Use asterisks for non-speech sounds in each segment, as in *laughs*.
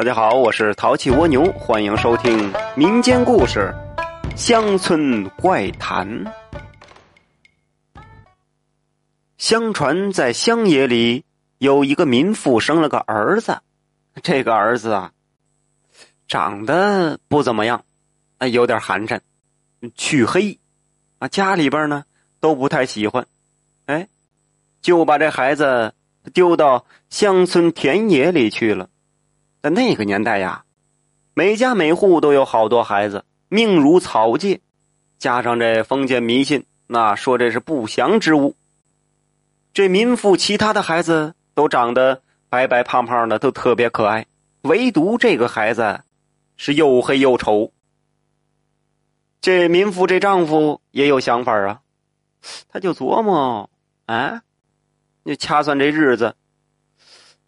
大家好，我是淘气蜗牛，欢迎收听民间故事《乡村怪谈》。相传在乡野里有一个民妇生了个儿子，这个儿子啊，长得不怎么样，啊，有点寒碜，黢黑，啊，家里边呢都不太喜欢，哎，就把这孩子丢到乡村田野里去了。在那个年代呀，每家每户都有好多孩子，命如草芥，加上这封建迷信，那说这是不祥之物。这民妇其他的孩子都长得白白胖胖的，都特别可爱，唯独这个孩子是又黑又丑。这民妇这丈夫也有想法啊，他就琢磨啊，你掐算这日子，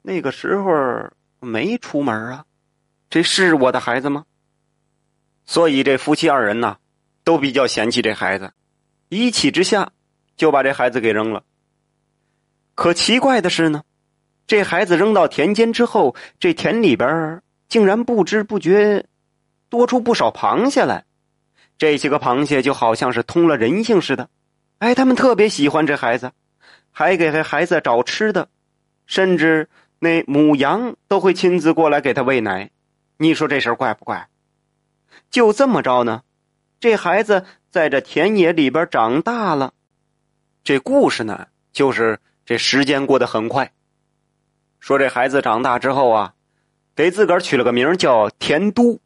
那个时候。没出门啊，这是我的孩子吗？所以这夫妻二人呐，都比较嫌弃这孩子，一气之下就把这孩子给扔了。可奇怪的是呢，这孩子扔到田间之后，这田里边竟然不知不觉多出不少螃蟹来。这些个螃蟹就好像是通了人性似的，哎，他们特别喜欢这孩子，还给这孩子找吃的，甚至。那母羊都会亲自过来给他喂奶，你说这事儿怪不怪？就这么着呢，这孩子在这田野里边长大了。这故事呢，就是这时间过得很快。说这孩子长大之后啊，给自个儿取了个名叫田都，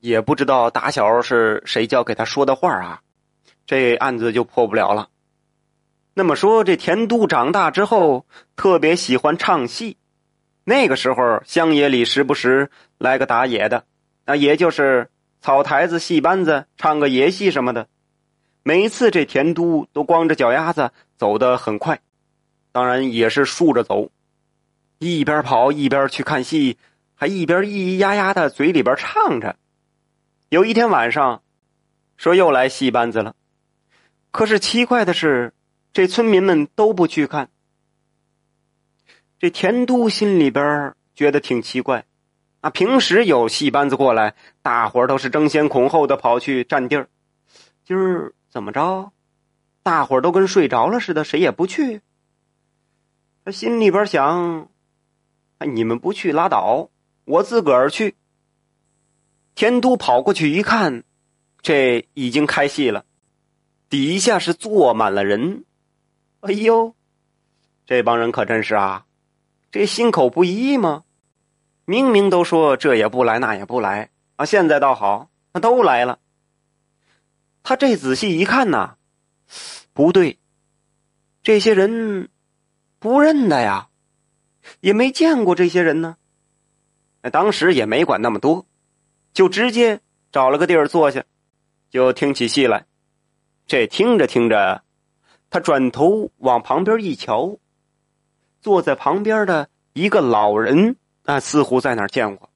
也不知道打小是谁教给他说的话啊，这案子就破不了了。那么说这田都长大之后，特别喜欢唱戏。那个时候，乡野里时不时来个打野的，那也就是草台子、戏班子，唱个野戏什么的。每次这田都都光着脚丫子走得很快，当然也是竖着走，一边跑一边去看戏，还一边咿咿呀呀的嘴里边唱着。有一天晚上，说又来戏班子了，可是奇怪的是，这村民们都不去看。这田都心里边觉得挺奇怪，啊，平时有戏班子过来，大伙儿都是争先恐后的跑去占地儿。今儿怎么着？大伙儿都跟睡着了似的，谁也不去。他心里边想：你们不去拉倒，我自个儿去。田都跑过去一看，这已经开戏了，底下是坐满了人。哎呦，这帮人可真是啊！这心口不一吗？明明都说这也不来那也不来啊，现在倒好，那都来了。他这仔细一看呐，不对，这些人不认得呀，也没见过这些人呢。当时也没管那么多，就直接找了个地儿坐下，就听起戏来。这听着听着，他转头往旁边一瞧。坐在旁边的一个老人啊，似乎在哪儿见过，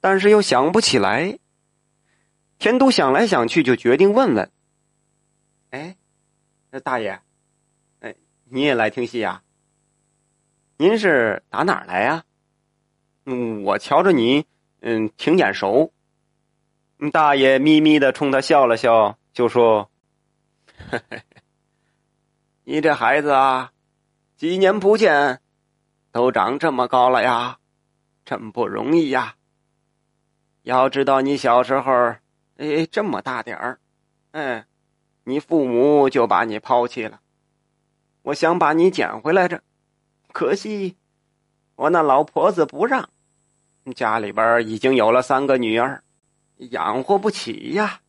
但是又想不起来。田都想来想去，就决定问问：“哎，那大爷，哎，你也来听戏呀？您是打哪儿来呀？嗯，我瞧着你，嗯，挺眼熟。”大爷咪咪的冲他笑了笑，就说：“ *laughs* 你这孩子啊。”几年不见，都长这么高了呀，真不容易呀。要知道你小时候，哎，这么大点儿，嗯，你父母就把你抛弃了。我想把你捡回来着，可惜我那老婆子不让。家里边已经有了三个女儿，养活不起呀。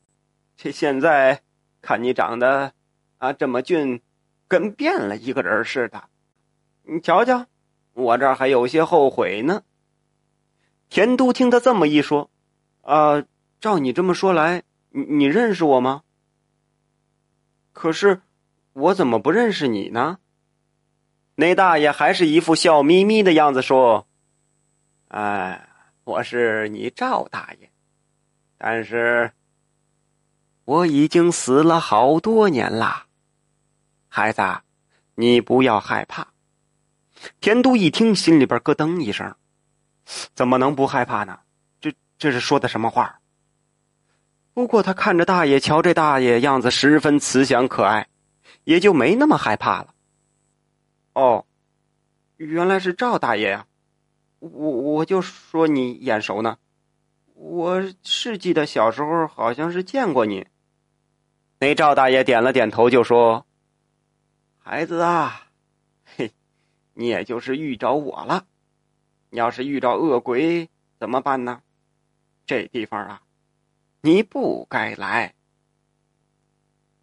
这现在看你长得啊这么俊，跟变了一个人似的。你瞧瞧，我这儿还有些后悔呢。田都听他这么一说，啊，照你这么说来，你你认识我吗？可是我怎么不认识你呢？那大爷还是一副笑眯眯的样子说：“哎，我是你赵大爷，但是我已经死了好多年了。孩子，你不要害怕。”田都一听，心里边咯噔一声，怎么能不害怕呢？这这是说的什么话？不过他看着大爷，瞧这大爷样子十分慈祥可爱，也就没那么害怕了。哦，原来是赵大爷呀！我我就说你眼熟呢，我是记得小时候好像是见过你。那赵大爷点了点头，就说：“孩子啊，你也就是遇着我了。你要是遇着恶鬼怎么办呢？这地方啊。”你不该来，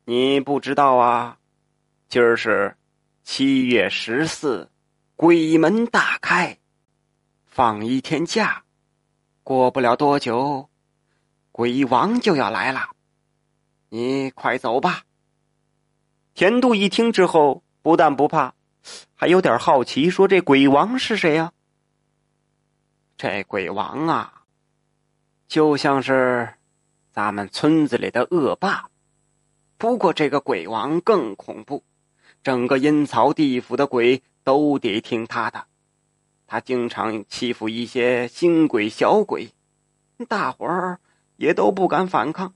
你不知道啊！今儿是七月十四，鬼门大开，放一天假，过不了多久，鬼王就要来了。你快走吧。田度一听之后，不但不怕，还有点好奇，说：“这鬼王是谁呀？”这鬼王啊，就像是……咱们村子里的恶霸，不过这个鬼王更恐怖，整个阴曹地府的鬼都得听他的。他经常欺负一些新鬼小鬼，大伙儿也都不敢反抗。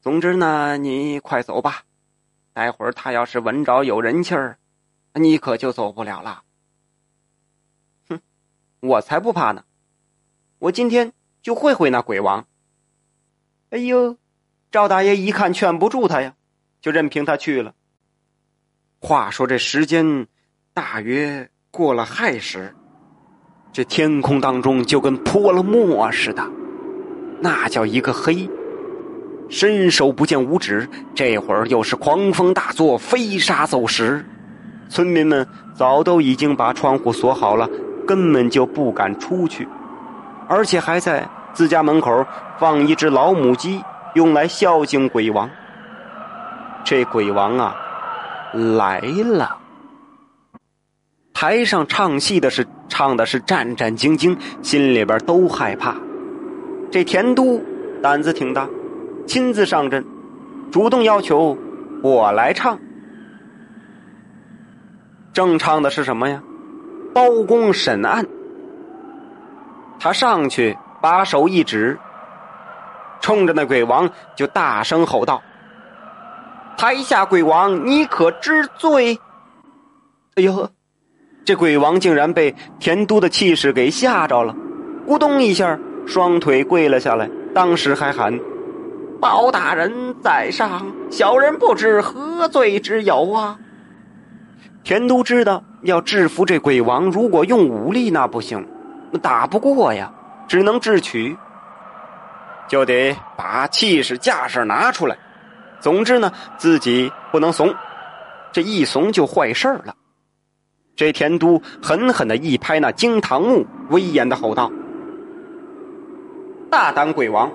总之呢，你快走吧，待会儿他要是闻着有人气儿，你可就走不了了。哼，我才不怕呢，我今天就会会那鬼王。哎呦，赵大爷一看劝不住他呀，就任凭他去了。话说这时间大约过了亥时，这天空当中就跟泼了墨似的，那叫一个黑，伸手不见五指。这会儿又是狂风大作，飞沙走石，村民们早都已经把窗户锁好了，根本就不敢出去，而且还在。自家门口放一只老母鸡，用来孝敬鬼王。这鬼王啊，来了。台上唱戏的是唱的是战战兢兢，心里边都害怕。这田都胆子挺大，亲自上阵，主动要求我来唱。正唱的是什么呀？包公审案。他上去。把手一指，冲着那鬼王就大声吼道：“台下鬼王，你可知罪？”哎呦，这鬼王竟然被田都的气势给吓着了，咕咚一下，双腿跪了下来，当时还喊：“包大人在上，小人不知何罪之有啊！”田都知道要制服这鬼王，如果用武力那不行，打不过呀。只能智取，就得把气势架势拿出来。总之呢，自己不能怂，这一怂就坏事了。这田都狠狠的一拍那惊堂木，威严的吼道：“大胆鬼王，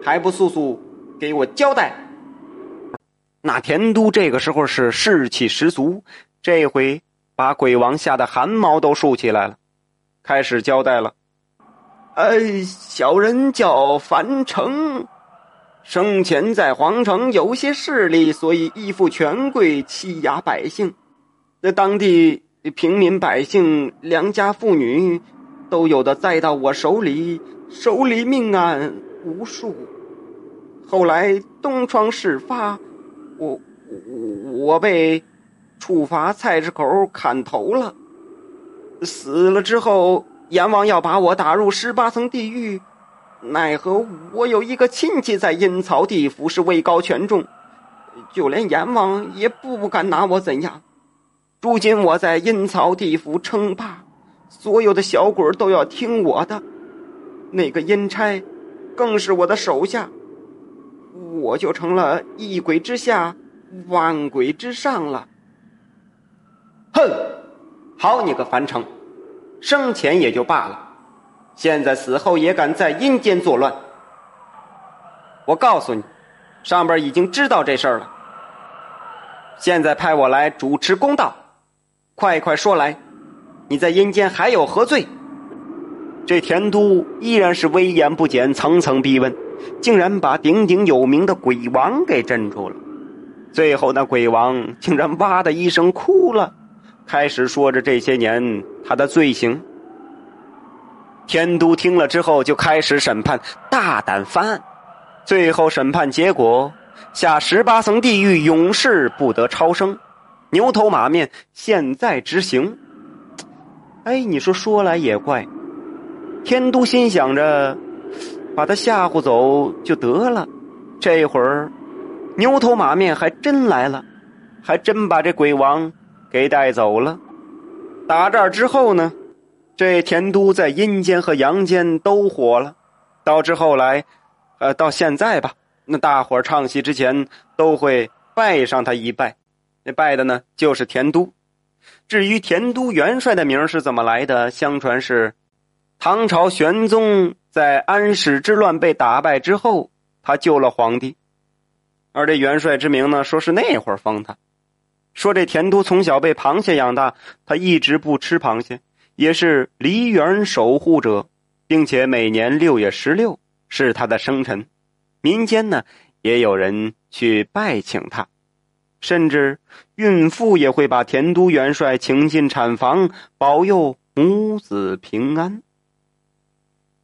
还不速速给我交代！”那田都这个时候是士气十足，这回把鬼王吓得汗毛都竖起来了，开始交代了。呃，小人叫樊城，生前在皇城有些势力，所以依附权贵，欺压百姓。那当地平民百姓、良家妇女，都有的栽到我手里，手里命案无数。后来东窗事发，我我被处罚菜市口砍头了，死了之后。阎王要把我打入十八层地狱，奈何我有一个亲戚在阴曹地府是位高权重，就连阎王也不敢拿我怎样。如今我在阴曹地府称霸，所有的小鬼都要听我的，那个阴差更是我的手下，我就成了一鬼之下，万鬼之上了。哼，好你个樊城！生前也就罢了，现在死后也敢在阴间作乱。我告诉你，上边已经知道这事儿了。现在派我来主持公道，快快说来，你在阴间还有何罪？这田都依然是威严不减，层层逼问，竟然把鼎鼎有名的鬼王给镇住了。最后，那鬼王竟然哇的一声哭了。开始说着这些年他的罪行。天都听了之后，就开始审判，大胆翻案。最后审判结果，下十八层地狱，永世不得超生。牛头马面现在执行。哎，你说说来也怪，天都心想着把他吓唬走就得了，这会儿牛头马面还真来了，还真把这鬼王给带走了。打这儿之后呢，这田都在阴间和阳间都火了，导致后来，呃，到现在吧，那大伙儿唱戏之前都会拜上他一拜，那拜的呢就是田都。至于田都元帅的名是怎么来的？相传是唐朝玄宗在安史之乱被打败之后，他救了皇帝，而这元帅之名呢，说是那会儿封他。说这田都从小被螃蟹养大，他一直不吃螃蟹，也是梨园守护者，并且每年六月十六是他的生辰，民间呢也有人去拜请他。甚至孕妇也会把田都元帅请进产房，保佑母子平安。